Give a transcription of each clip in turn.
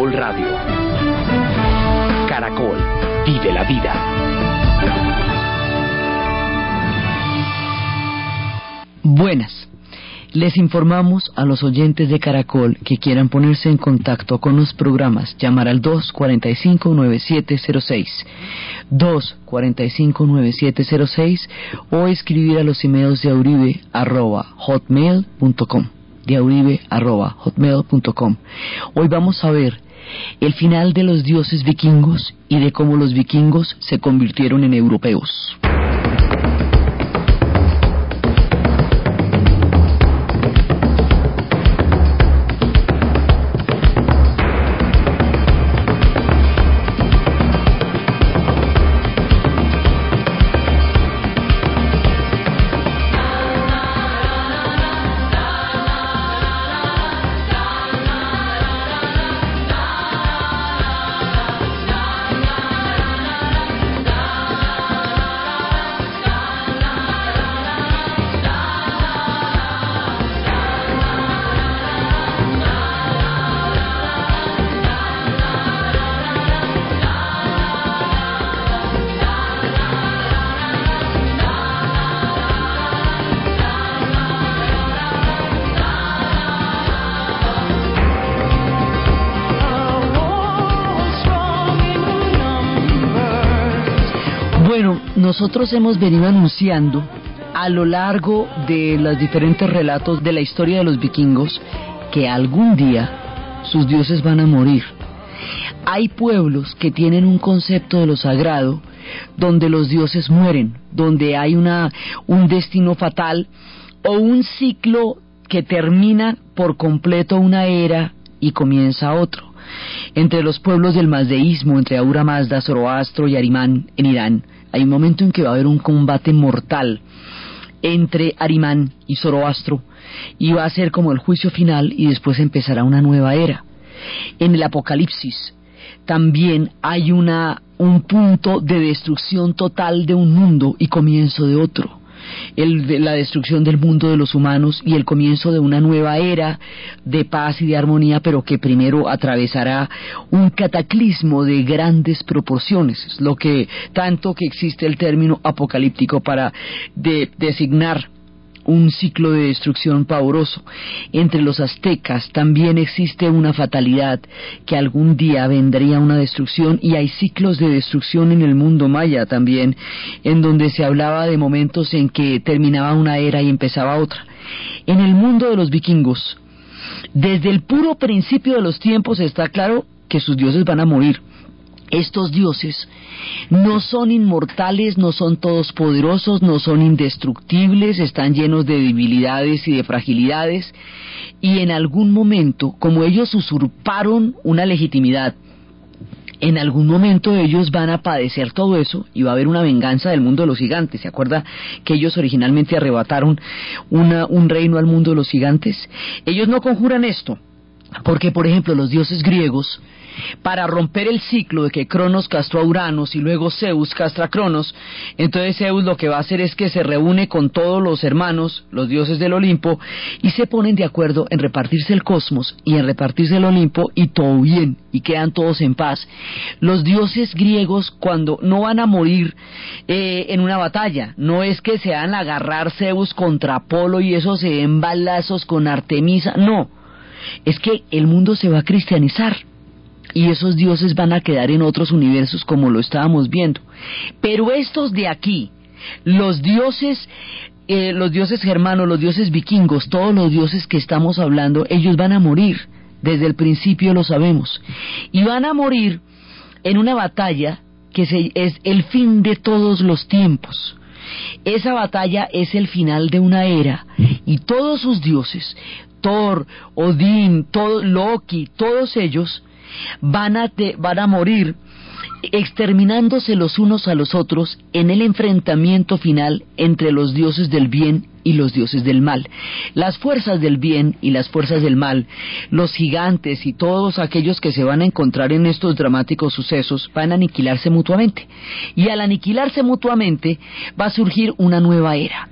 Caracol Radio. Caracol, vive la vida. Buenas. Les informamos a los oyentes de Caracol que quieran ponerse en contacto con los programas, llamar al 245-9706, 245-9706 o escribir a los emails de auribe arroba hotmail.com, de auribe arroba hotmail.com. Hoy vamos a ver el final de los dioses vikingos y de cómo los vikingos se convirtieron en europeos. Nosotros hemos venido anunciando a lo largo de los diferentes relatos de la historia de los vikingos que algún día sus dioses van a morir. Hay pueblos que tienen un concepto de lo sagrado donde los dioses mueren, donde hay una un destino fatal o un ciclo que termina por completo una era y comienza otro. Entre los pueblos del mazdeísmo, entre Aura Mazda, Zoroastro y Arimán en Irán, hay un momento en que va a haber un combate mortal entre Arimán y Zoroastro y va a ser como el juicio final y después empezará una nueva era. En el Apocalipsis también hay una un punto de destrucción total de un mundo y comienzo de otro. El, la destrucción del mundo de los humanos y el comienzo de una nueva era de paz y de armonía, pero que primero atravesará un cataclismo de grandes proporciones, es lo que tanto que existe el término apocalíptico para de, designar un ciclo de destrucción pavoroso. Entre los aztecas también existe una fatalidad que algún día vendría una destrucción y hay ciclos de destrucción en el mundo maya también, en donde se hablaba de momentos en que terminaba una era y empezaba otra. En el mundo de los vikingos, desde el puro principio de los tiempos está claro que sus dioses van a morir estos dioses no son inmortales, no son todos poderosos, no son indestructibles, están llenos de debilidades y de fragilidades, y en algún momento, como ellos usurparon una legitimidad, en algún momento ellos van a padecer todo eso y va a haber una venganza del mundo de los gigantes. ¿Se acuerda que ellos originalmente arrebataron una, un reino al mundo de los gigantes? Ellos no conjuran esto, porque por ejemplo los dioses griegos, para romper el ciclo de que Cronos castró a Uranos y luego Zeus castra a Cronos, entonces Zeus lo que va a hacer es que se reúne con todos los hermanos, los dioses del Olimpo, y se ponen de acuerdo en repartirse el cosmos y en repartirse el Olimpo y todo bien, y quedan todos en paz. Los dioses griegos cuando no van a morir eh, en una batalla, no es que se van a agarrar Zeus contra Apolo y eso se den balazos con Artemisa, no, es que el mundo se va a cristianizar y esos dioses van a quedar en otros universos como lo estábamos viendo. Pero estos de aquí, los dioses, eh, los dioses germanos, los dioses vikingos, todos los dioses que estamos hablando, ellos van a morir. Desde el principio lo sabemos. Y van a morir en una batalla que se, es el fin de todos los tiempos. Esa batalla es el final de una era y todos sus dioses, Thor, Odín, todo, Loki, todos ellos van a, te, van a morir exterminándose los unos a los otros en el enfrentamiento final entre los dioses del bien y los dioses del mal. Las fuerzas del bien y las fuerzas del mal, los gigantes y todos aquellos que se van a encontrar en estos dramáticos sucesos van a aniquilarse mutuamente. Y al aniquilarse mutuamente va a surgir una nueva era.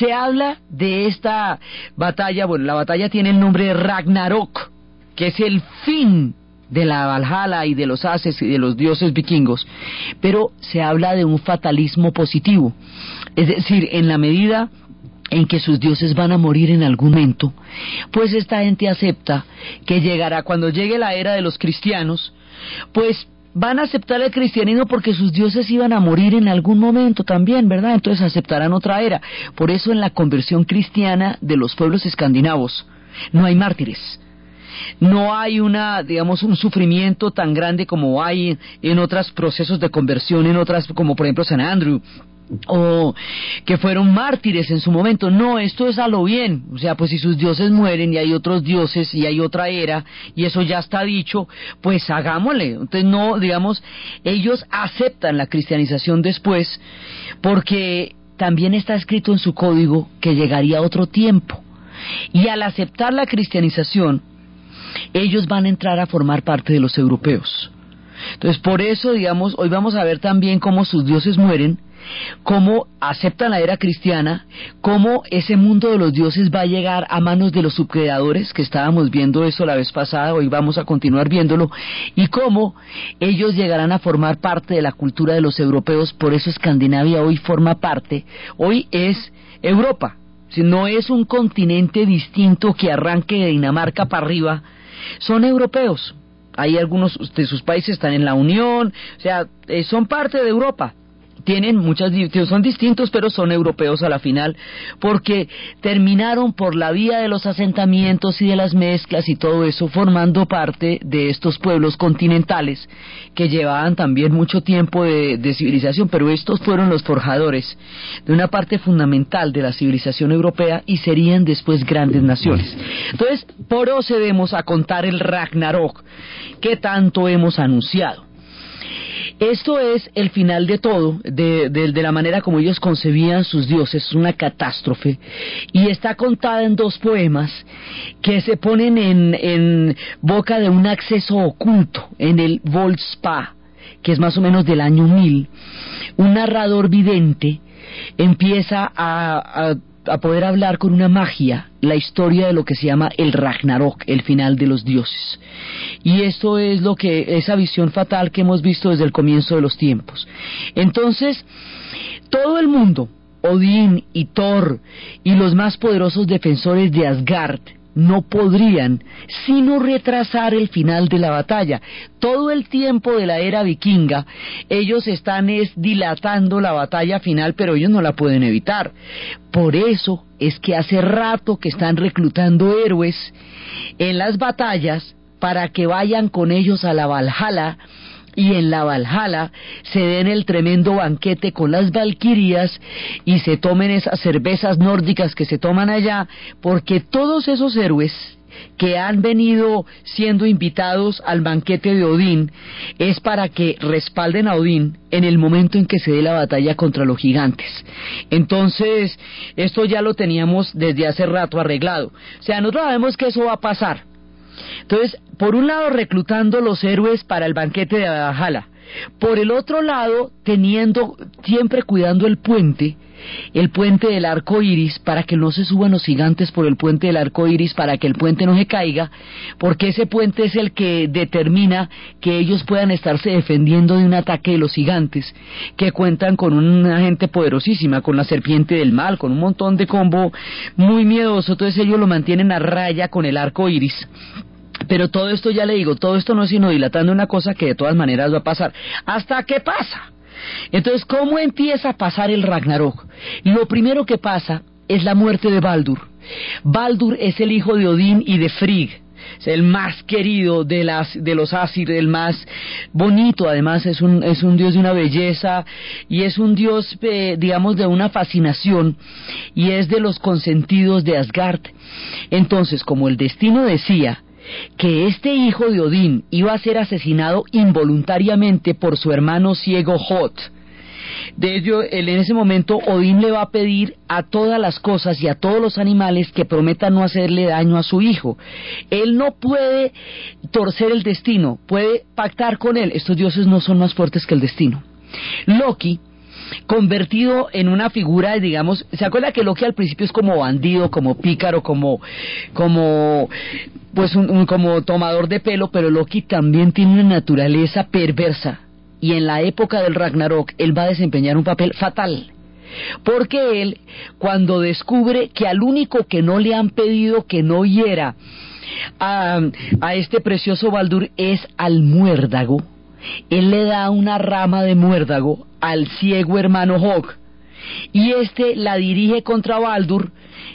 Se habla de esta batalla, bueno, la batalla tiene el nombre de Ragnarok, que es el fin de la Valhalla y de los Ases y de los dioses vikingos, pero se habla de un fatalismo positivo. Es decir, en la medida en que sus dioses van a morir en algún momento, pues esta gente acepta que llegará cuando llegue la era de los cristianos, pues van a aceptar el cristianismo porque sus dioses iban a morir en algún momento también, ¿verdad? Entonces aceptarán otra era. Por eso en la conversión cristiana de los pueblos escandinavos no hay mártires. No hay una, digamos, un sufrimiento tan grande como hay en otros procesos de conversión, en otras, como por ejemplo San Andrew, o que fueron mártires en su momento. No, esto es a lo bien. O sea, pues si sus dioses mueren y hay otros dioses y hay otra era y eso ya está dicho, pues hagámosle. Entonces no, digamos, ellos aceptan la cristianización después porque también está escrito en su código que llegaría otro tiempo. Y al aceptar la cristianización, ellos van a entrar a formar parte de los europeos. Entonces, por eso, digamos, hoy vamos a ver también cómo sus dioses mueren, cómo aceptan la era cristiana, cómo ese mundo de los dioses va a llegar a manos de los subcreadores, que estábamos viendo eso la vez pasada, hoy vamos a continuar viéndolo, y cómo ellos llegarán a formar parte de la cultura de los europeos, por eso Escandinavia hoy forma parte, hoy es Europa, no es un continente distinto que arranque de Dinamarca para arriba, son europeos. Hay algunos de sus países están en la Unión, o sea, eh, son parte de Europa tienen muchas son distintos pero son europeos a la final porque terminaron por la vía de los asentamientos y de las mezclas y todo eso formando parte de estos pueblos continentales que llevaban también mucho tiempo de, de civilización pero estos fueron los forjadores de una parte fundamental de la civilización europea y serían después grandes naciones. Entonces procedemos a contar el Ragnarok que tanto hemos anunciado esto es el final de todo, de, la manera como ellos concebían sus dioses, es una catástrofe, y está contada en dos poemas que se ponen en, boca de un acceso oculto en el Volspa, que es más o menos del año 1000. Un narrador vidente empieza a poder hablar con una magia la historia de lo que se llama el Ragnarok, el final de los dioses. Y esto es lo que esa visión fatal que hemos visto desde el comienzo de los tiempos. Entonces, todo el mundo, Odín y Thor y los más poderosos defensores de Asgard, no podrían sino retrasar el final de la batalla. Todo el tiempo de la era vikinga, ellos están es dilatando la batalla final, pero ellos no la pueden evitar. Por eso es que hace rato que están reclutando héroes en las batallas para que vayan con ellos a la Valhalla y en la Valhalla se den el tremendo banquete con las valquirias y se tomen esas cervezas nórdicas que se toman allá, porque todos esos héroes que han venido siendo invitados al banquete de Odín es para que respalden a Odín en el momento en que se dé la batalla contra los gigantes. Entonces, esto ya lo teníamos desde hace rato arreglado. O sea, nosotros sabemos que eso va a pasar. Entonces, por un lado reclutando los héroes para el banquete de Valhalla, por el otro lado teniendo, siempre cuidando el puente, el puente del arco iris, para que no se suban los gigantes por el puente del arco iris, para que el puente no se caiga, porque ese puente es el que determina que ellos puedan estarse defendiendo de un ataque de los gigantes, que cuentan con una gente poderosísima, con la serpiente del mal, con un montón de combo muy miedoso, entonces ellos lo mantienen a raya con el arco iris. Pero todo esto ya le digo, todo esto no es sino dilatando una cosa que de todas maneras va a pasar. ¿Hasta qué pasa? Entonces, ¿cómo empieza a pasar el Ragnarok? Lo primero que pasa es la muerte de Baldur. Baldur es el hijo de Odín y de Frigg. Es el más querido de, las, de los Asir, el más bonito, además es un, es un dios de una belleza y es un dios, eh, digamos, de una fascinación y es de los consentidos de Asgard. Entonces, como el destino decía, que este hijo de Odín iba a ser asesinado involuntariamente por su hermano ciego Hot. De ello, en ese momento Odín le va a pedir a todas las cosas y a todos los animales que prometan no hacerle daño a su hijo. Él no puede torcer el destino, puede pactar con él. Estos dioses no son más fuertes que el destino. Loki convertido en una figura, digamos, ¿se acuerda que Loki al principio es como bandido, como pícaro, como, como, pues un, como tomador de pelo, pero Loki también tiene una naturaleza perversa y en la época del Ragnarok él va a desempeñar un papel fatal. Porque él, cuando descubre que al único que no le han pedido que no hiera a, a este precioso Baldur es al muérdago, él le da una rama de muérdago al ciego hermano Hog y este la dirige contra Baldur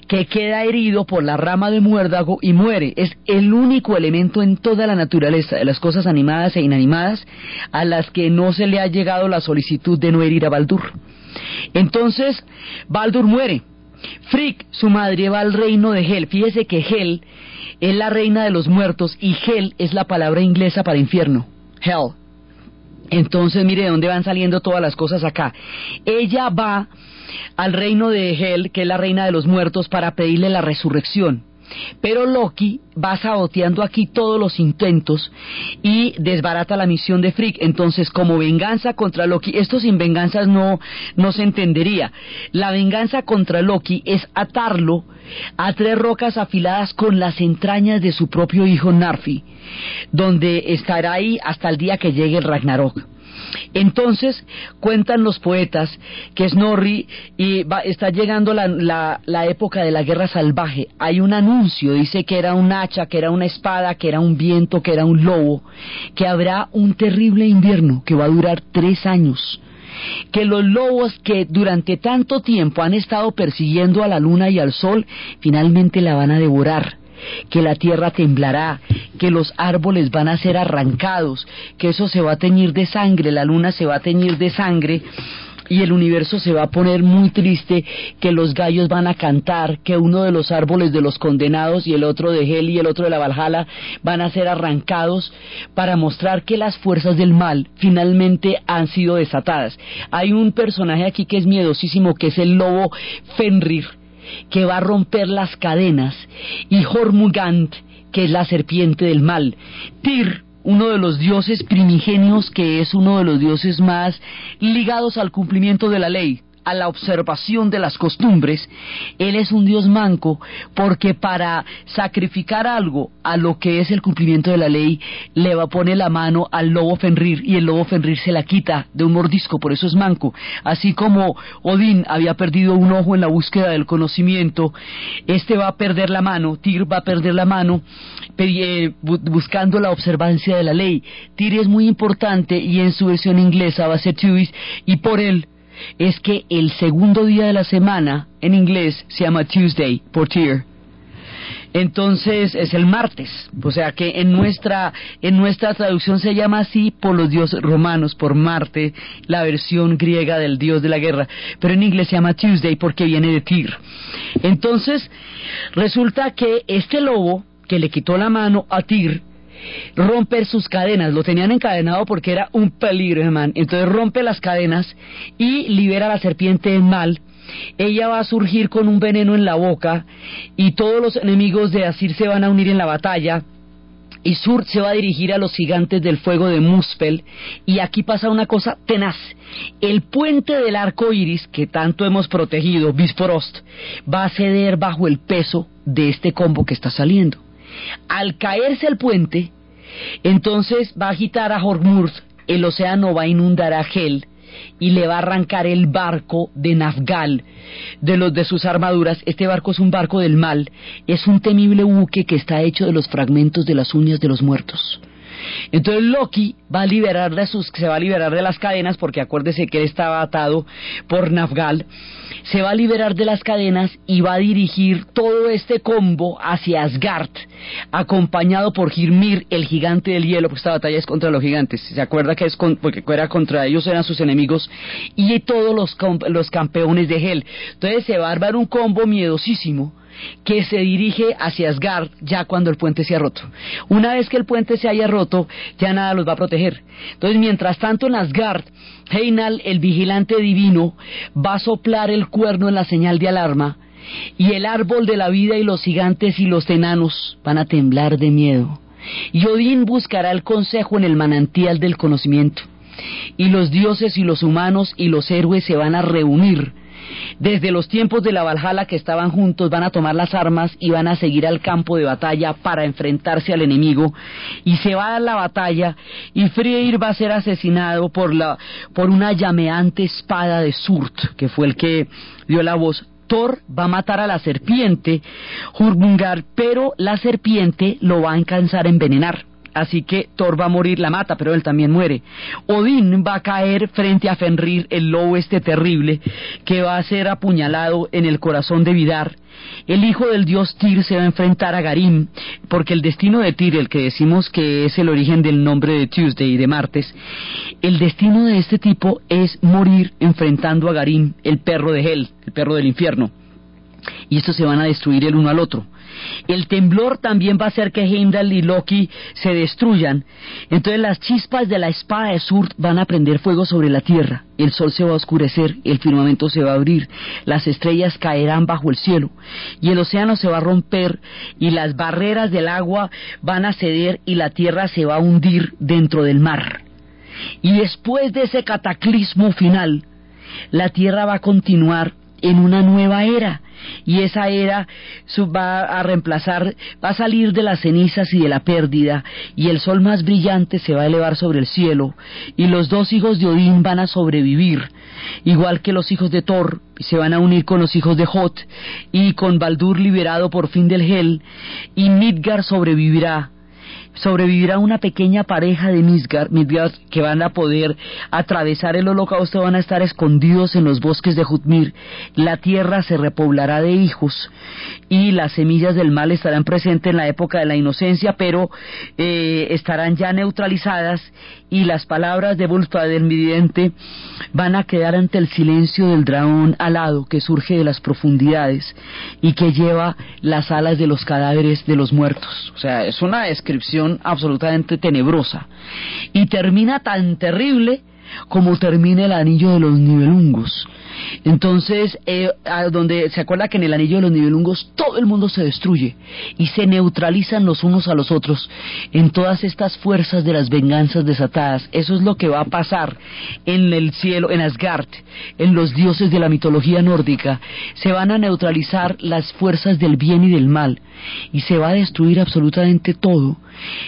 que queda herido por la rama de muérdago y muere. Es el único elemento en toda la naturaleza de las cosas animadas e inanimadas a las que no se le ha llegado la solicitud de no herir a Baldur. Entonces, Baldur muere. Frigg, su madre, va al reino de Hel. Fíjese que Hel es la reina de los muertos y Hel es la palabra inglesa para infierno. Hell. Entonces, mire de dónde van saliendo todas las cosas acá. Ella va al reino de Hel, que es la reina de los muertos, para pedirle la resurrección. Pero Loki va saboteando aquí todos los intentos y desbarata la misión de Frigg. Entonces, como venganza contra Loki, esto sin venganzas no, no se entendería. La venganza contra Loki es atarlo a tres rocas afiladas con las entrañas de su propio hijo Narfi, donde estará ahí hasta el día que llegue el Ragnarok. Entonces cuentan los poetas que Snorri y está llegando la, la, época de la guerra salvaje. Hay un anuncio, dice que era un hacha, que era una espada, que era un viento, que era un lobo, que habrá un terrible invierno que va a durar tres años que los lobos que durante tanto tiempo han estado persiguiendo a la luna y al sol, finalmente la van a devorar que la tierra temblará, que los árboles van a ser arrancados, que eso se va a teñir de sangre, la luna se va a teñir de sangre y el universo se va a poner muy triste, que los gallos van a cantar, que uno de los árboles de los condenados y el otro de Hel y el otro de la Valhalla van a ser arrancados para mostrar que las fuerzas del mal finalmente han sido desatadas. Hay un personaje aquí que es miedosísimo, que es el lobo Fenrir que va a romper las cadenas, y Hormugand, que es la serpiente del mal. Tyr, uno de los dioses primigenios, que es uno de los dioses más ligados al cumplimiento de la ley a la observación de las costumbres, Él es un Dios manco porque para sacrificar algo a lo que es el cumplimiento de la ley, le va a poner la mano al lobo Fenrir y el lobo Fenrir se la quita de un mordisco, por eso es manco. Así como Odín había perdido un ojo en la búsqueda del conocimiento, este va a perder la mano, Tyr va a perder la mano eh, buscando la observancia de la ley. Tyr es muy importante y en su versión inglesa va a ser Tuis y por él es que el segundo día de la semana en inglés se llama Tuesday por Tyr. Entonces es el martes, o sea que en nuestra en nuestra traducción se llama así por los dioses romanos, por Marte, la versión griega del dios de la guerra, pero en inglés se llama Tuesday porque viene de Tyr. Entonces resulta que este lobo que le quitó la mano a Tyr romper sus cadenas, lo tenían encadenado porque era un peligro, hermano. Entonces rompe las cadenas y libera a la serpiente del mal. Ella va a surgir con un veneno en la boca y todos los enemigos de Asir se van a unir en la batalla. Y Sur se va a dirigir a los gigantes del fuego de Muspel. Y aquí pasa una cosa tenaz. El puente del arco iris, que tanto hemos protegido, Bifrost, va a ceder bajo el peso de este combo que está saliendo. Al caerse el puente, entonces va a agitar a Hormuz, el océano va a inundar a Hel y le va a arrancar el barco de Nafgal de los de sus armaduras. Este barco es un barco del mal, es un temible buque que está hecho de los fragmentos de las uñas de los muertos. Entonces Loki va a liberar de sus, se va a liberar de las cadenas, porque acuérdese que él estaba atado por Nafgal, se va a liberar de las cadenas y va a dirigir todo este combo hacia Asgard, acompañado por Girmir, el gigante del hielo, porque esta batalla es contra los gigantes, se acuerda que es porque era contra ellos, eran sus enemigos, y todos los, los campeones de Hel. Entonces se va a armar un combo miedosísimo, que se dirige hacia Asgard ya cuando el puente se ha roto. Una vez que el puente se haya roto, ya nada los va a proteger. Entonces, mientras tanto en Asgard, Heinal, el vigilante divino, va a soplar el cuerno en la señal de alarma y el árbol de la vida y los gigantes y los enanos van a temblar de miedo. Y Odín buscará el consejo en el manantial del conocimiento. y los dioses y los humanos y los héroes se van a reunir desde los tiempos de la Valhalla que estaban juntos, van a tomar las armas y van a seguir al campo de batalla para enfrentarse al enemigo. Y se va a la batalla y Freyr va a ser asesinado por, la, por una llameante espada de Surt, que fue el que dio la voz. Thor va a matar a la serpiente, Jurgungar, pero la serpiente lo va a alcanzar a envenenar. Así que Thor va a morir, la mata, pero él también muere. Odín va a caer frente a Fenrir, el lobo este terrible, que va a ser apuñalado en el corazón de Vidar. El hijo del dios Tyr se va a enfrentar a Garim, porque el destino de Tyr, el que decimos que es el origen del nombre de Tuesday, de martes, el destino de este tipo es morir enfrentando a Garim, el perro de Hel, el perro del infierno. Y estos se van a destruir el uno al otro. El temblor también va a hacer que Heimdall y Loki se destruyan. Entonces las chispas de la espada de Surt van a prender fuego sobre la tierra. El sol se va a oscurecer, el firmamento se va a abrir, las estrellas caerán bajo el cielo y el océano se va a romper y las barreras del agua van a ceder y la tierra se va a hundir dentro del mar. Y después de ese cataclismo final, la tierra va a continuar en una nueva era. Y esa era va a reemplazar, va a salir de las cenizas y de la pérdida, y el sol más brillante se va a elevar sobre el cielo, y los dos hijos de Odín van a sobrevivir, igual que los hijos de Thor, se van a unir con los hijos de Hot, y con Baldur liberado por fin del Hel, y Midgar sobrevivirá, sobrevivirá una pequeña pareja de Midgard, que van a poder atravesar el holocausto, van a estar escondidos en los bosques de Jutmir. La tierra se repoblará de hijos y las semillas del mal estarán presentes en la época de la inocencia, pero eh, estarán ya neutralizadas y las palabras de Bulfa del vidente van a quedar ante el silencio del dragón alado que surge de las profundidades y que lleva las alas de los cadáveres de los muertos. O sea, es una descripción absolutamente tenebrosa y termina tan terrible como termina el anillo de los nivelungos. Entonces, eh, donde se acuerda que en el anillo de los nivelungos todo el mundo se destruye y se neutralizan los unos a los otros en todas estas fuerzas de las venganzas desatadas. Eso es lo que va a pasar en el cielo, en Asgard, en los dioses de la mitología nórdica. Se van a neutralizar las fuerzas del bien y del mal y se va a destruir absolutamente todo.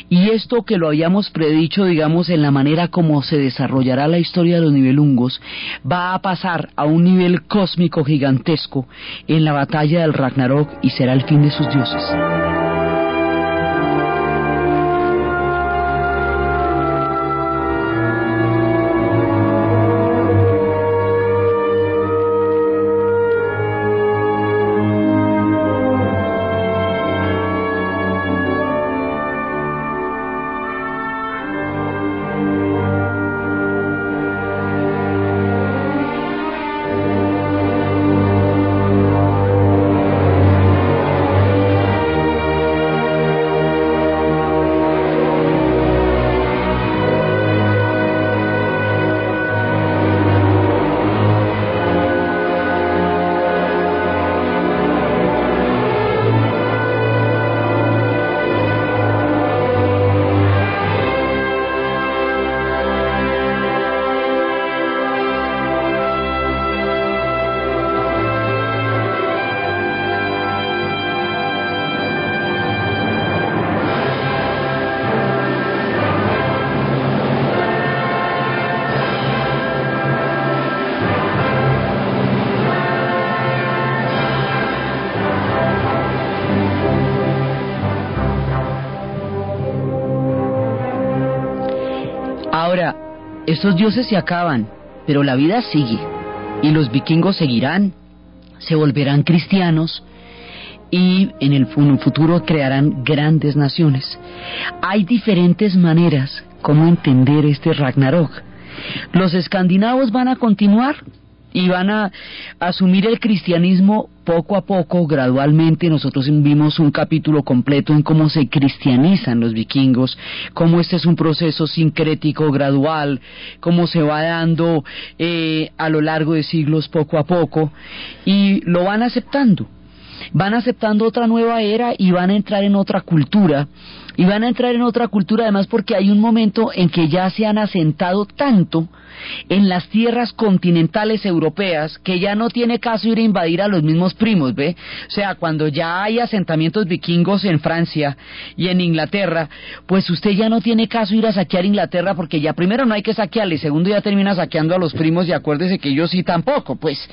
Y esto que lo habíamos predicho, digamos, en la manera como se desarrollará la historia de los nivelungos, va a pasar a un nivel cósmico gigantesco en la batalla del Ragnarok y será el fin de sus dioses. Estos dioses se acaban, pero la vida sigue y los vikingos seguirán, se volverán cristianos y en el futuro crearán grandes naciones. Hay diferentes maneras como entender este Ragnarok. Los escandinavos van a continuar y van a asumir el cristianismo poco a poco, gradualmente. Nosotros vimos un capítulo completo en cómo se cristianizan los vikingos, cómo este es un proceso sincrético, gradual, cómo se va dando eh, a lo largo de siglos poco a poco, y lo van aceptando. Van aceptando otra nueva era y van a entrar en otra cultura. Y van a entrar en otra cultura además porque hay un momento en que ya se han asentado tanto en las tierras continentales europeas que ya no tiene caso ir a invadir a los mismos primos, ¿ve? O sea, cuando ya hay asentamientos vikingos en Francia y en Inglaterra, pues usted ya no tiene caso ir a saquear Inglaterra porque ya primero no hay que saquearle, segundo ya termina saqueando a los primos y acuérdese que ellos sí tampoco, pues.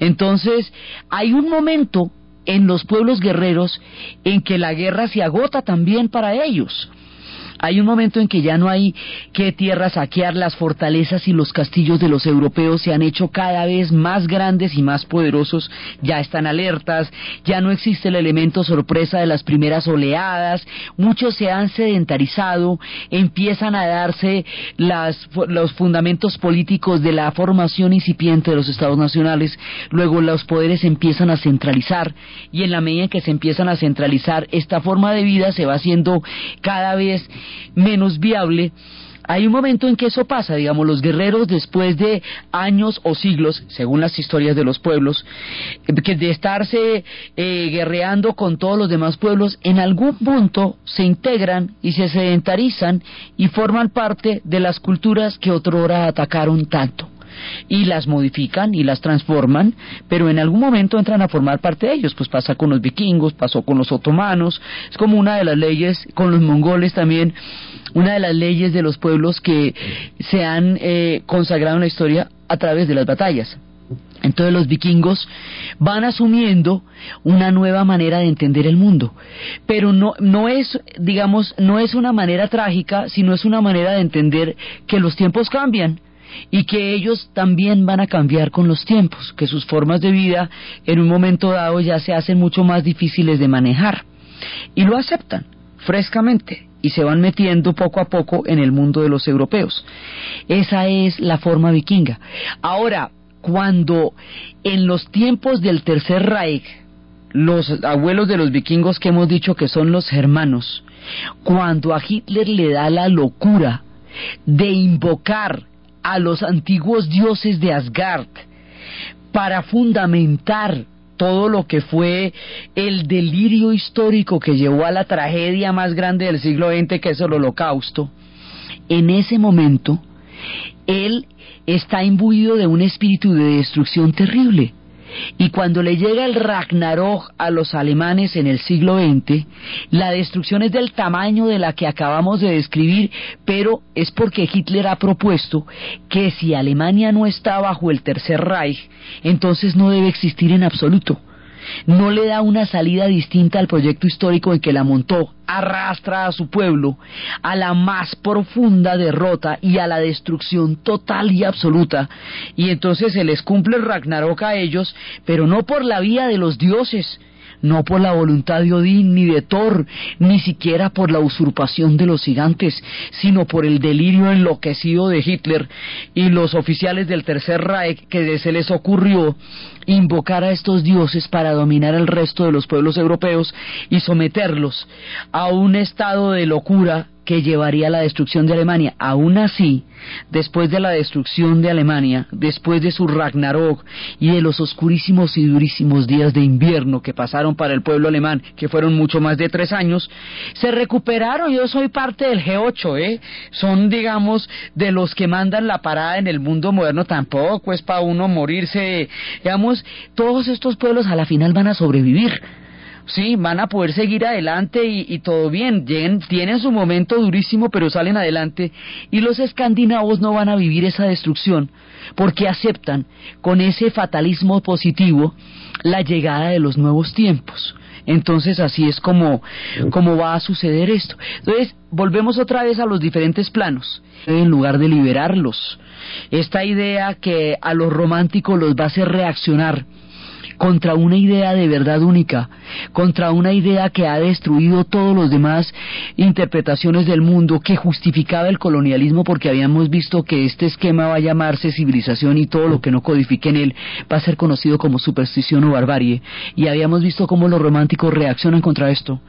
Entonces, hay un momento en los pueblos guerreros en que la guerra se agota también para ellos. Hay un momento en que ya no hay que tierra saquear, las fortalezas y los castillos de los europeos se han hecho cada vez más grandes y más poderosos, ya están alertas, ya no existe el elemento sorpresa de las primeras oleadas, muchos se han sedentarizado, empiezan a darse las, los fundamentos políticos de la formación incipiente de los estados nacionales, luego los poderes empiezan a centralizar y en la medida en que se empiezan a centralizar esta forma de vida se va haciendo cada vez menos viable, hay un momento en que eso pasa, digamos, los guerreros después de años o siglos, según las historias de los pueblos, que de estarse eh, guerreando con todos los demás pueblos, en algún punto se integran y se sedentarizan y forman parte de las culturas que otrora atacaron tanto y las modifican y las transforman, pero en algún momento entran a formar parte de ellos. Pues pasa con los vikingos, pasó con los otomanos, es como una de las leyes, con los mongoles también, una de las leyes de los pueblos que se han eh, consagrado en la historia a través de las batallas. Entonces los vikingos van asumiendo una nueva manera de entender el mundo, pero no, no es, digamos, no es una manera trágica, sino es una manera de entender que los tiempos cambian y que ellos también van a cambiar con los tiempos, que sus formas de vida en un momento dado ya se hacen mucho más difíciles de manejar. Y lo aceptan frescamente y se van metiendo poco a poco en el mundo de los europeos. Esa es la forma vikinga. Ahora, cuando en los tiempos del Tercer Reich, los abuelos de los vikingos que hemos dicho que son los germanos, cuando a Hitler le da la locura de invocar a los antiguos dioses de Asgard para fundamentar todo lo que fue el delirio histórico que llevó a la tragedia más grande del siglo XX, que es el holocausto, en ese momento él está imbuido de un espíritu de destrucción terrible. Y cuando le llega el Ragnarok a los alemanes en el siglo XX, la destrucción es del tamaño de la que acabamos de describir, pero es porque Hitler ha propuesto que si Alemania no está bajo el Tercer Reich, entonces no debe existir en absoluto no le da una salida distinta al proyecto histórico en que la montó, arrastra a su pueblo a la más profunda derrota y a la destrucción total y absoluta. Y entonces se les cumple el Ragnarok a ellos, pero no por la vía de los dioses, no por la voluntad de Odín ni de Thor, ni siquiera por la usurpación de los gigantes, sino por el delirio enloquecido de Hitler y los oficiales del Tercer Reich que se les ocurrió invocar a estos dioses para dominar el resto de los pueblos europeos y someterlos a un estado de locura que llevaría a la destrucción de Alemania. Aún así, después de la destrucción de Alemania, después de su Ragnarok y de los oscurísimos y durísimos días de invierno que pasaron para el pueblo alemán, que fueron mucho más de tres años, se recuperaron. Yo soy parte del G8, ¿eh? Son, digamos, de los que mandan la parada en el mundo moderno. Tampoco es para uno morirse. Digamos, todos estos pueblos a la final van a sobrevivir sí, van a poder seguir adelante y, todo bien, tienen su momento durísimo, pero salen adelante y los escandinavos no van a vivir esa destrucción porque aceptan con ese fatalismo positivo la llegada de los nuevos tiempos. Entonces así es como, como va a suceder esto. Entonces volvemos otra vez a los diferentes planos, en lugar de liberarlos. Esta idea que a los románticos los va a hacer reaccionar contra una idea de verdad única, contra una idea que ha destruido todos los demás interpretaciones del mundo, que justificaba el colonialismo porque habíamos visto que este esquema va a llamarse civilización y todo lo que no codifique en él va a ser conocido como superstición o barbarie. Y habíamos visto cómo los románticos reaccionan contra esto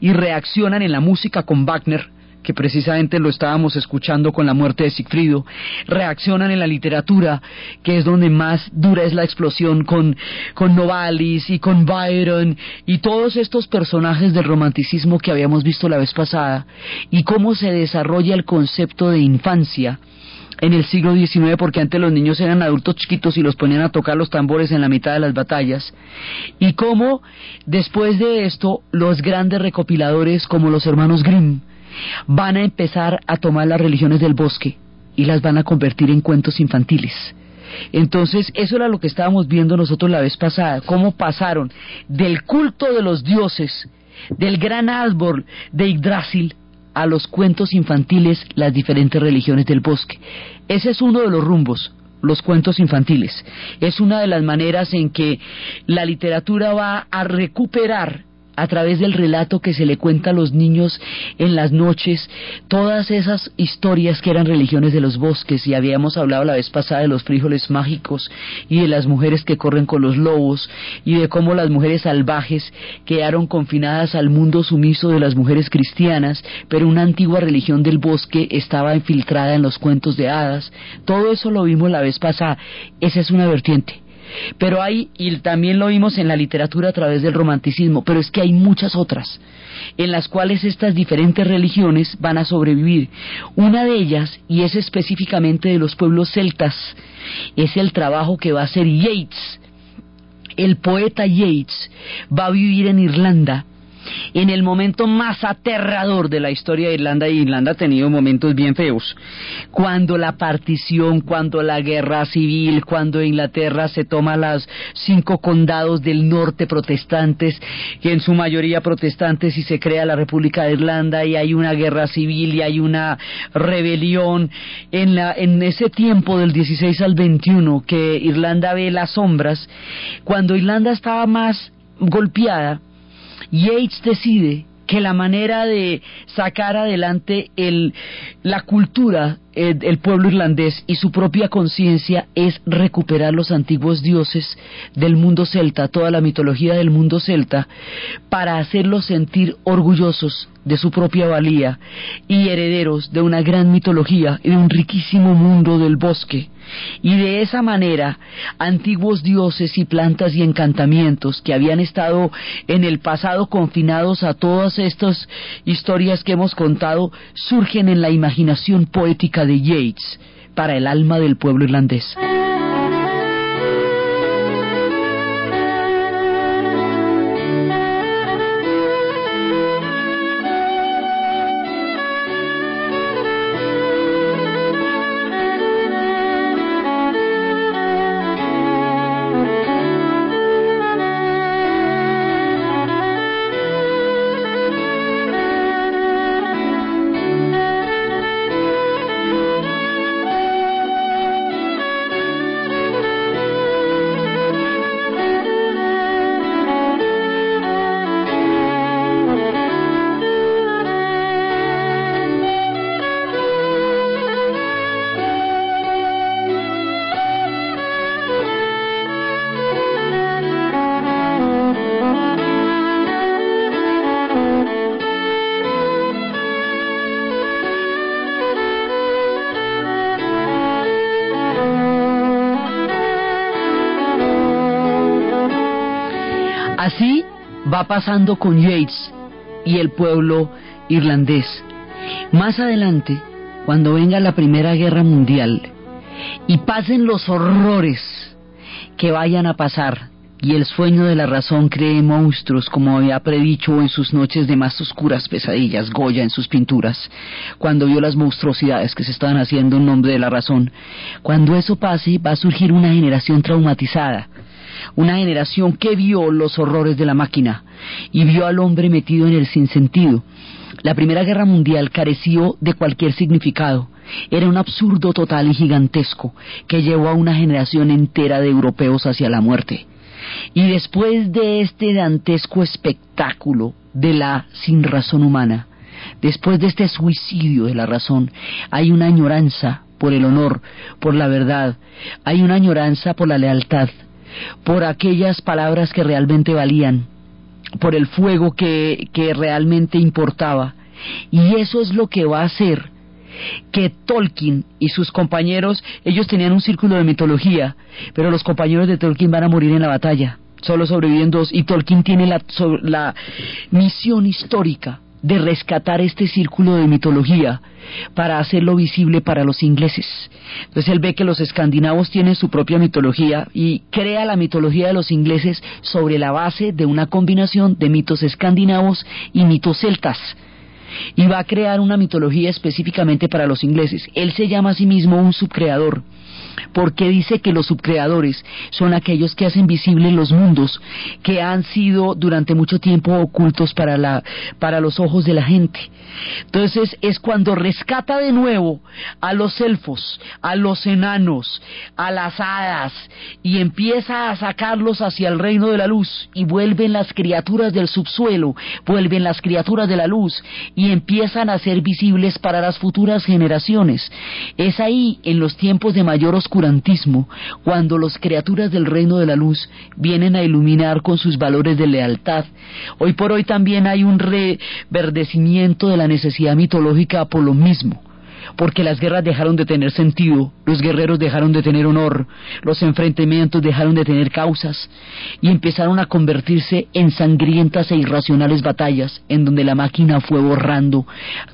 y reaccionan en la música con Wagner que precisamente lo estábamos escuchando con la muerte de Sigfrido, reaccionan en la literatura, que es donde más dura es la explosión con, con Novalis y con Byron y todos estos personajes del romanticismo que habíamos visto la vez pasada, y cómo se desarrolla el concepto de infancia en el siglo XIX, porque antes los niños eran adultos chiquitos y los ponían a tocar los tambores en la mitad de las batallas, y cómo después de esto los grandes recopiladores como los hermanos Grimm van a empezar a tomar las religiones del bosque y las van a convertir en cuentos infantiles. Entonces, eso era lo que estábamos viendo nosotros la vez pasada, cómo pasaron del culto de los dioses, del gran árbol de Yggdrasil, a los cuentos infantiles las diferentes religiones del bosque. Ese es uno de los rumbos, los cuentos infantiles. Es una de las maneras en que la literatura va a recuperar a través del relato que se le cuenta a los niños en las noches, todas esas historias que eran religiones de los bosques, y habíamos hablado la vez pasada de los frijoles mágicos y de las mujeres que corren con los lobos, y de cómo las mujeres salvajes quedaron confinadas al mundo sumiso de las mujeres cristianas, pero una antigua religión del bosque estaba infiltrada en los cuentos de hadas. Todo eso lo vimos la vez pasada. Esa es una vertiente. Pero hay, y también lo vimos en la literatura a través del romanticismo, pero es que hay muchas otras en las cuales estas diferentes religiones van a sobrevivir. Una de ellas, y es específicamente de los pueblos celtas, es el trabajo que va a hacer Yeats. El poeta Yeats va a vivir en Irlanda en el momento más aterrador de la historia de Irlanda, y Irlanda ha tenido momentos bien feos, cuando la partición, cuando la guerra civil, cuando Inglaterra se toma las cinco condados del norte protestantes, que en su mayoría protestantes, y se crea la República de Irlanda, y hay una guerra civil y hay una rebelión, en, la, en ese tiempo del 16 al 21, que Irlanda ve las sombras, cuando Irlanda estaba más golpeada, Yates decide que la manera de sacar adelante el, la cultura del pueblo irlandés y su propia conciencia es recuperar los antiguos dioses del mundo celta, toda la mitología del mundo celta, para hacerlos sentir orgullosos de su propia valía y herederos de una gran mitología y de un riquísimo mundo del bosque. Y de esa manera, antiguos dioses y plantas y encantamientos que habían estado en el pasado confinados a todas estas historias que hemos contado, surgen en la imaginación poética de Yeats para el alma del pueblo irlandés. Pasando con Yates y el pueblo irlandés. Más adelante, cuando venga la Primera Guerra Mundial y pasen los horrores que vayan a pasar y el sueño de la razón cree monstruos como había predicho en sus noches de más oscuras pesadillas Goya en sus pinturas, cuando vio las monstruosidades que se estaban haciendo en nombre de la razón. Cuando eso pase va a surgir una generación traumatizada, una generación que vio los horrores de la máquina y vio al hombre metido en el sinsentido. La Primera Guerra Mundial careció de cualquier significado. Era un absurdo total y gigantesco que llevó a una generación entera de europeos hacia la muerte. Y después de este dantesco espectáculo de la sin razón humana, después de este suicidio de la razón, hay una añoranza por el honor, por la verdad, hay una añoranza por la lealtad, por aquellas palabras que realmente valían, por el fuego que, que realmente importaba Y eso es lo que va a hacer que Tolkien y sus compañeros, ellos tenían un círculo de mitología, pero los compañeros de Tolkien van a morir en la batalla. Solo sobreviven dos y Tolkien tiene la, la misión histórica de rescatar este círculo de mitología para hacerlo visible para los ingleses. Entonces él ve que los escandinavos tienen su propia mitología y crea la mitología de los ingleses sobre la base de una combinación de mitos escandinavos y mitos celtas y va a crear una mitología específicamente para los ingleses. Él se llama a sí mismo un subcreador porque dice que los subcreadores son aquellos que hacen visibles los mundos que han sido durante mucho tiempo ocultos para, la, para los ojos de la gente. Entonces es cuando rescata de nuevo a los elfos, a los enanos, a las hadas y empieza a sacarlos hacia el reino de la luz y vuelven las criaturas del subsuelo, vuelven las criaturas de la luz y empiezan a ser visibles para las futuras generaciones. Es ahí, en los tiempos de mayor oscurantismo, cuando las criaturas del reino de la luz vienen a iluminar con sus valores de lealtad. Hoy por hoy también hay un reverdecimiento de la necesidad mitológica por lo mismo porque las guerras dejaron de tener sentido, los guerreros dejaron de tener honor, los enfrentamientos dejaron de tener causas y empezaron a convertirse en sangrientas e irracionales batallas en donde la máquina fue borrando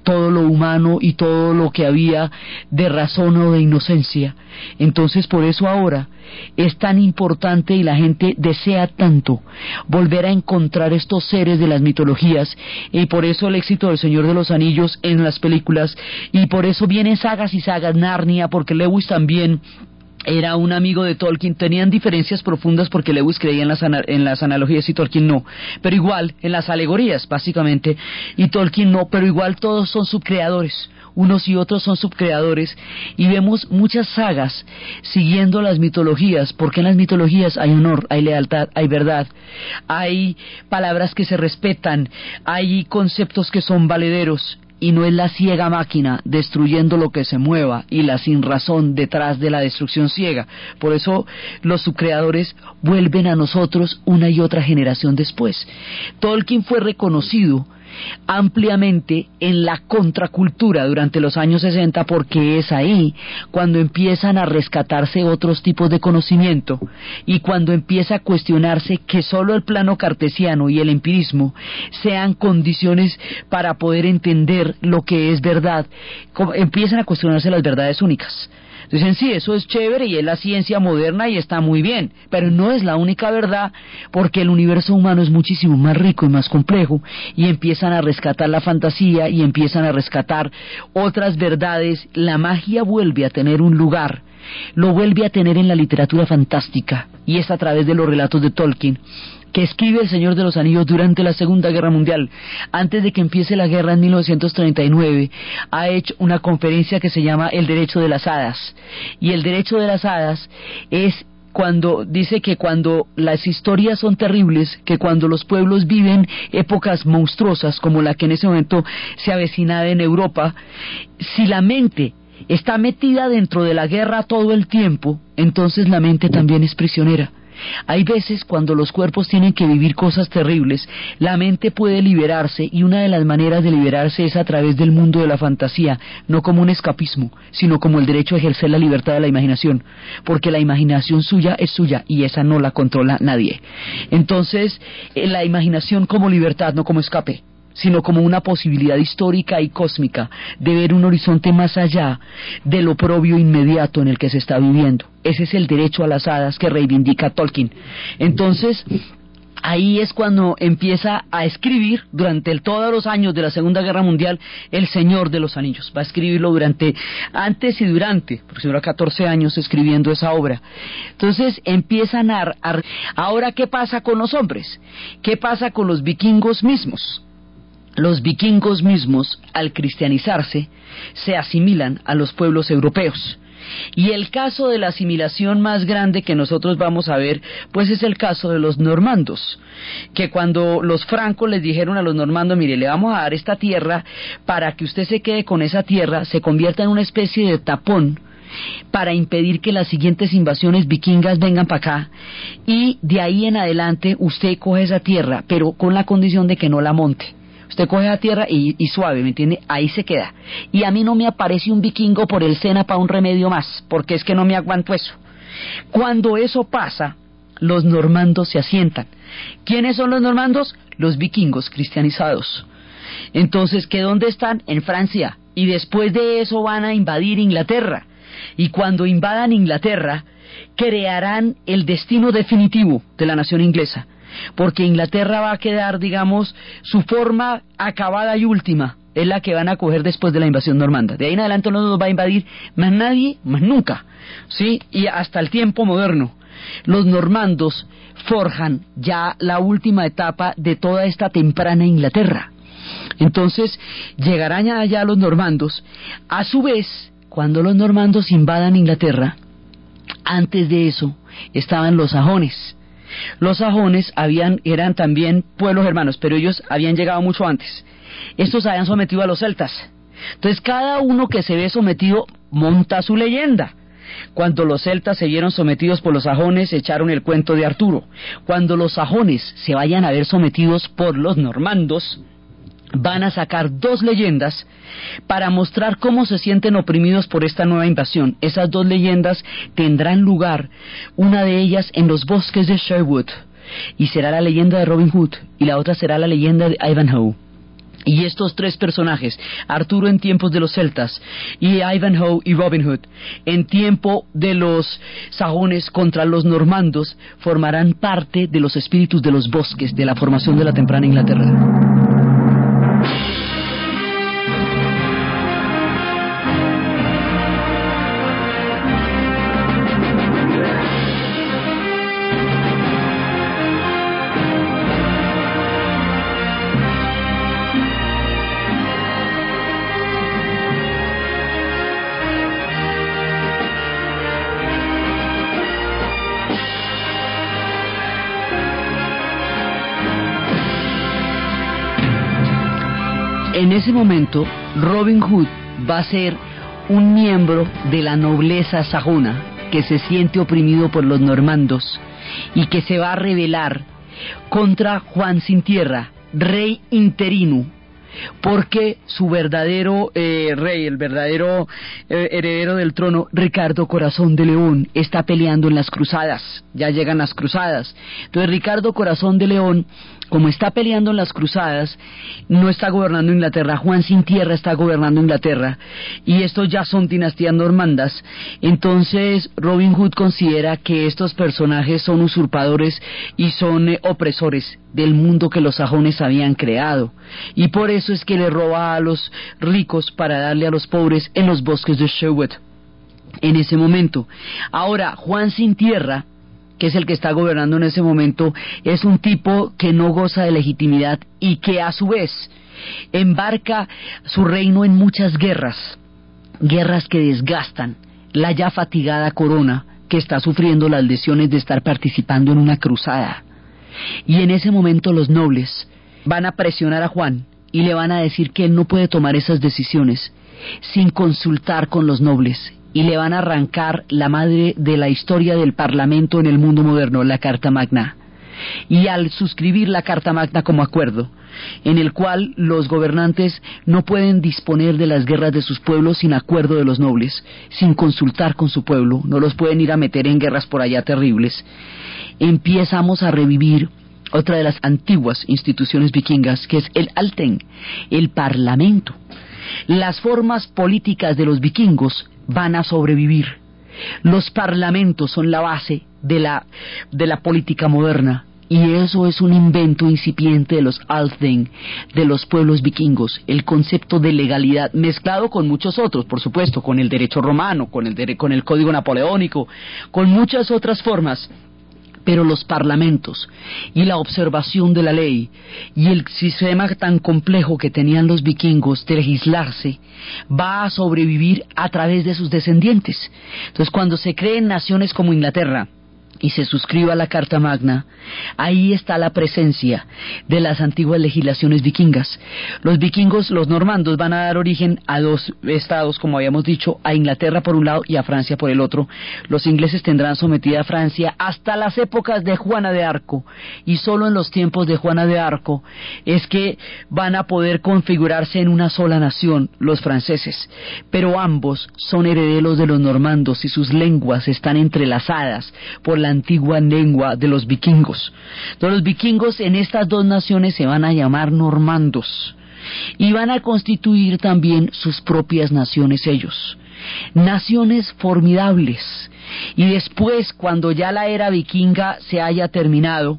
todo lo humano y todo lo que había de razón o de inocencia. Entonces por eso ahora es tan importante y la gente desea tanto volver a encontrar estos seres de las mitologías y por eso el éxito del Señor de los Anillos en las películas y por eso vienen sagas y sagas Narnia porque Lewis también era un amigo de Tolkien, tenían diferencias profundas porque Lewis creía en las, analogías y Tolkien no, pero igual en las alegorías básicamente, y Tolkien no, pero igual todos son subcreadores. Unos y otros son subcreadores. Y vemos muchas sagas siguiendo las mitologías, porque en las mitologías hay honor, hay lealtad, hay verdad, hay palabras que se respetan, hay conceptos que son valederos y no es la ciega máquina destruyendo lo que se mueva y la sin razón detrás de la destrucción ciega. Por eso los subcreadores vuelven a nosotros una y otra generación después. Tolkien fue reconocido ampliamente en la contracultura durante los años 60 porque es ahí cuando empiezan a rescatarse otros tipos de conocimiento y cuando empieza a cuestionarse que solo el plano cartesiano y el empirismo sean condiciones para poder entender lo que es verdad, empiezan a cuestionarse las verdades únicas. Dicen, sí, eso es chévere y es la ciencia moderna y está muy bien, pero no es la única verdad porque el universo humano es muchísimo más rico y más complejo y empiezan a rescatar la fantasía y empiezan a rescatar otras verdades. La magia vuelve a tener un lugar, lo vuelve a tener en la literatura fantástica y es a través de los relatos de Tolkien que escribe El Señor de los Anillos durante la Segunda Guerra Mundial. Antes de que empiece la guerra en 1939, ha hecho una conferencia que se llama El Derecho de las Hadas. Y el Derecho de las Hadas es cuando dice que cuando las historias son terribles, que cuando los pueblos viven épocas monstruosas como la que en ese momento se avecinaba en Europa, si la mente está metida dentro de la guerra todo el tiempo, entonces la mente también es prisionera. Hay veces cuando los cuerpos tienen que vivir cosas terribles, la mente puede liberarse y una de las maneras de liberarse es a través del mundo de la fantasía, no como un escapismo, sino como el derecho a ejercer la libertad de la imaginación, porque la imaginación suya es suya y esa no la controla nadie. Entonces, eh, la imaginación como libertad, no como escape sino como una posibilidad histórica y cósmica de ver un horizonte más allá de lo propio inmediato en el que se está viviendo. Ese es el derecho a las hadas que reivindica Tolkien. Entonces, ahí es cuando empieza a escribir durante todos los años de la Segunda Guerra Mundial El Señor de los Anillos. Va a escribirlo durante, antes y durante, porque duró 14 años escribiendo esa obra. Entonces empieza a narrar, ahora qué pasa con los hombres, qué pasa con los vikingos mismos los vikingos mismos, al cristianizarse, se asimilan a los pueblos europeos. Y el caso de la asimilación más grande que nosotros vamos a ver, pues es el caso de los normandos, que cuando los francos les dijeron a los normandos, mire, le vamos a dar esta tierra para que usted se quede con esa tierra, se convierta en una especie de tapón para impedir que las siguientes invasiones vikingas vengan para acá y de ahí en adelante usted coge esa tierra, pero con la condición de que no la monte Usted coge a tierra y, y, suave, ¿me entiende? Ahí se queda. Y a mí no me aparece un vikingo por el Sena para un remedio más, porque es que no me aguanto eso. Cuando eso pasa, los normandos se asientan. ¿Quiénes son los normandos? Los vikingos cristianizados. Entonces, ¿qué dónde están? En Francia. Y después de eso van a invadir Inglaterra. Y cuando invadan Inglaterra, crearán el destino definitivo de la nación inglesa. Porque Inglaterra va a quedar, digamos, su forma acabada y última. Es la que van a coger después de la invasión normanda. De ahí en adelante no nos va a invadir más nadie, más nunca. ¿Sí? Y hasta el tiempo moderno. Los normandos forjan ya la última etapa de toda esta temprana Inglaterra. Entonces llegarán allá los normandos. A su vez, cuando los normandos invadan Inglaterra, antes de eso estaban los sajones. Los sajones habían, eran también pueblos hermanos, pero ellos habían llegado mucho antes. Estos habían sometido a los celtas. Entonces cada uno que se ve sometido monta su leyenda. Cuando los celtas se vieron sometidos por los sajones, echaron el cuento de Arturo. Cuando los sajones se vayan a ver sometidos por los normandos, van a sacar dos leyendas para mostrar cómo se sienten oprimidos por esta nueva invasión. Esas dos leyendas tendrán lugar, una de ellas en los bosques de Sherwood, y será la leyenda de Robin Hood, y la otra será la leyenda de Ivanhoe. Y estos tres personajes, Arturo en tiempos de los celtas y Ivanhoe y Robin Hood en tiempo de los sajones contra los normandos, formarán parte de los espíritus de los bosques de la formación de la temprana Inglaterra. Ese momento, Robin Hood va a ser un miembro de la nobleza sajona que se siente oprimido por los normandos y que se va a rebelar contra Juan sin tierra, rey interino, porque su verdadero eh, rey, el verdadero eh, heredero del trono, Ricardo Corazón de León, está peleando en las cruzadas, ya llegan las cruzadas. Entonces Ricardo Corazón de León como está peleando en las cruzadas, no está gobernando Inglaterra, Juan sin tierra está gobernando Inglaterra, y estos ya son dinastías normandas, entonces Robin Hood considera que estos personajes son usurpadores y son eh, opresores del mundo que los sajones habían creado, y por eso es que le roba a los ricos para darle a los pobres en los bosques de Sherwood en ese momento. Ahora, Juan sin tierra que es el que está gobernando en ese momento, es un tipo que no goza de legitimidad y que a su vez embarca su reino en muchas guerras, guerras que desgastan la ya fatigada corona que está sufriendo las lesiones de estar participando en una cruzada. Y en ese momento los nobles van a presionar a Juan y le van a decir que él no puede tomar esas decisiones sin consultar con los nobles y le van a arrancar la madre de la historia del Parlamento en el mundo moderno, la Carta Magna. Y al suscribir la Carta Magna como acuerdo, en el cual los gobernantes no pueden disponer de las guerras de sus pueblos sin acuerdo de los nobles, sin consultar con su pueblo, no los pueden ir a meter en guerras por allá terribles, empezamos a revivir otra de las antiguas instituciones vikingas, que es el Alten, el Parlamento. Las formas políticas de los vikingos van a sobrevivir. Los parlamentos son la base de la, de la política moderna. Y eso es un invento incipiente de los Althing, de los pueblos vikingos, el concepto de legalidad mezclado con muchos otros, por supuesto, con el derecho romano, con el, con el código napoleónico, con muchas otras formas pero los parlamentos y la observación de la ley y el sistema tan complejo que tenían los vikingos de legislarse va a sobrevivir a través de sus descendientes. Entonces, cuando se creen naciones como Inglaterra, y se suscriba a la Carta Magna, ahí está la presencia de las antiguas legislaciones vikingas. Los vikingos, los normandos, van a dar origen a dos estados, como habíamos dicho, a Inglaterra por un lado y a Francia por el otro. Los ingleses tendrán sometida a Francia hasta las épocas de Juana de Arco, y solo en los tiempos de Juana de Arco es que van a poder configurarse en una sola nación, los franceses. Pero ambos son herederos de los normandos y sus lenguas están entrelazadas por la antigua lengua de los vikingos. Los vikingos en estas dos naciones se van a llamar normandos y van a constituir también sus propias naciones ellos. Naciones formidables. Y después, cuando ya la era vikinga se haya terminado,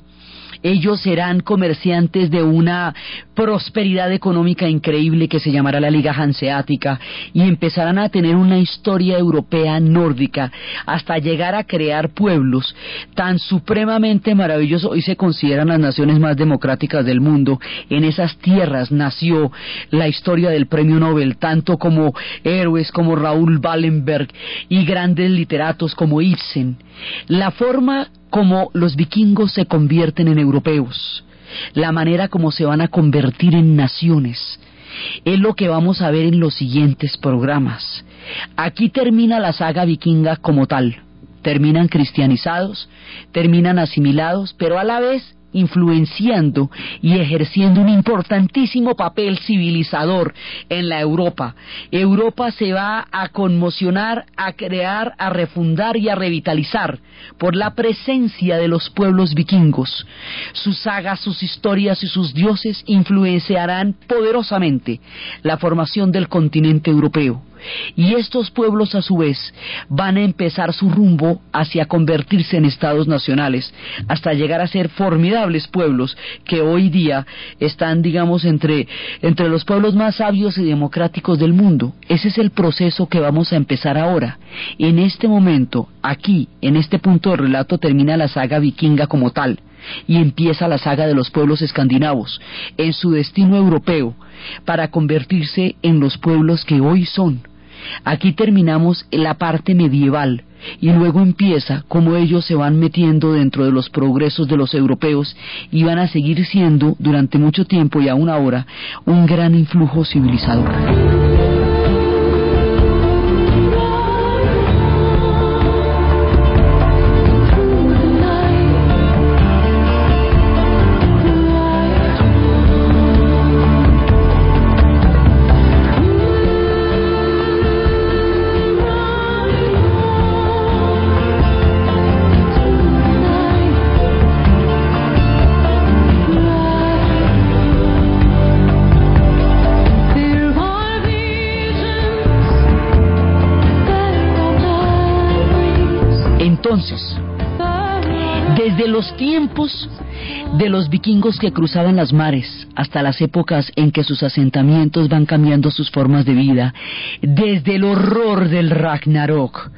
ellos serán comerciantes de una prosperidad económica increíble que se llamará la Liga Hanseática y empezarán a tener una historia europea nórdica hasta llegar a crear pueblos tan supremamente maravillosos. Hoy se consideran las naciones más democráticas del mundo. En esas tierras nació la historia del premio Nobel, tanto como héroes como Raúl Wallenberg y grandes literatos como Ibsen. La forma como los vikingos se convierten en europeos, la manera como se van a convertir en naciones, es lo que vamos a ver en los siguientes programas. Aquí termina la saga vikinga como tal. Terminan cristianizados, terminan asimilados, pero a la vez influenciando y ejerciendo un importantísimo papel civilizador en la Europa. Europa se va a conmocionar, a crear, a refundar y a revitalizar por la presencia de los pueblos vikingos. Sus sagas, sus historias y sus dioses influenciarán poderosamente la formación del continente europeo. Y estos pueblos a su vez van a empezar su rumbo hacia convertirse en estados nacionales, hasta llegar a ser formidables pueblos que hoy día están, digamos, entre, entre los pueblos más sabios y democráticos del mundo. Ese es el proceso que vamos a empezar ahora. En este momento, aquí, en este punto del relato, termina la saga vikinga como tal y empieza la saga de los pueblos escandinavos en su destino europeo para convertirse en los pueblos que hoy son Aquí terminamos la parte medieval y luego empieza cómo ellos se van metiendo dentro de los progresos de los europeos y van a seguir siendo durante mucho tiempo y aún ahora un gran influjo civilizador. Desde los tiempos de los vikingos que cruzaban las mares hasta las épocas en que sus asentamientos van cambiando sus formas de vida, desde el horror del Ragnarok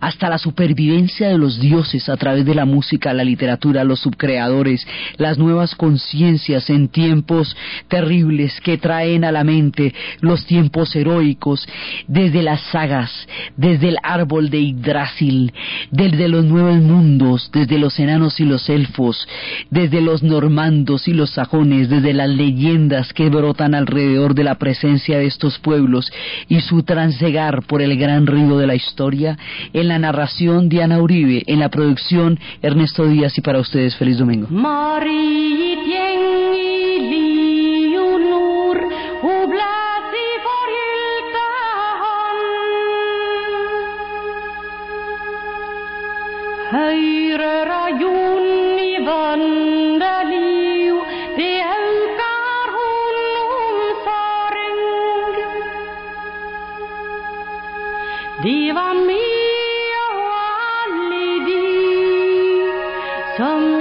hasta la supervivencia de los dioses a través de la música, la literatura, los subcreadores, las nuevas conciencias en tiempos terribles que traen a la mente los tiempos heroicos, desde las sagas, desde el árbol de Yggdrasil, desde los nuevos mundos, desde los enanos y los elfos, desde los normandos y los sajones, desde las leyendas que brotan alrededor de la presencia de estos pueblos y su transegar por el gran río de la historia, en la narración Diana Uribe, en la producción Ernesto Díaz y para ustedes feliz domingo. Give them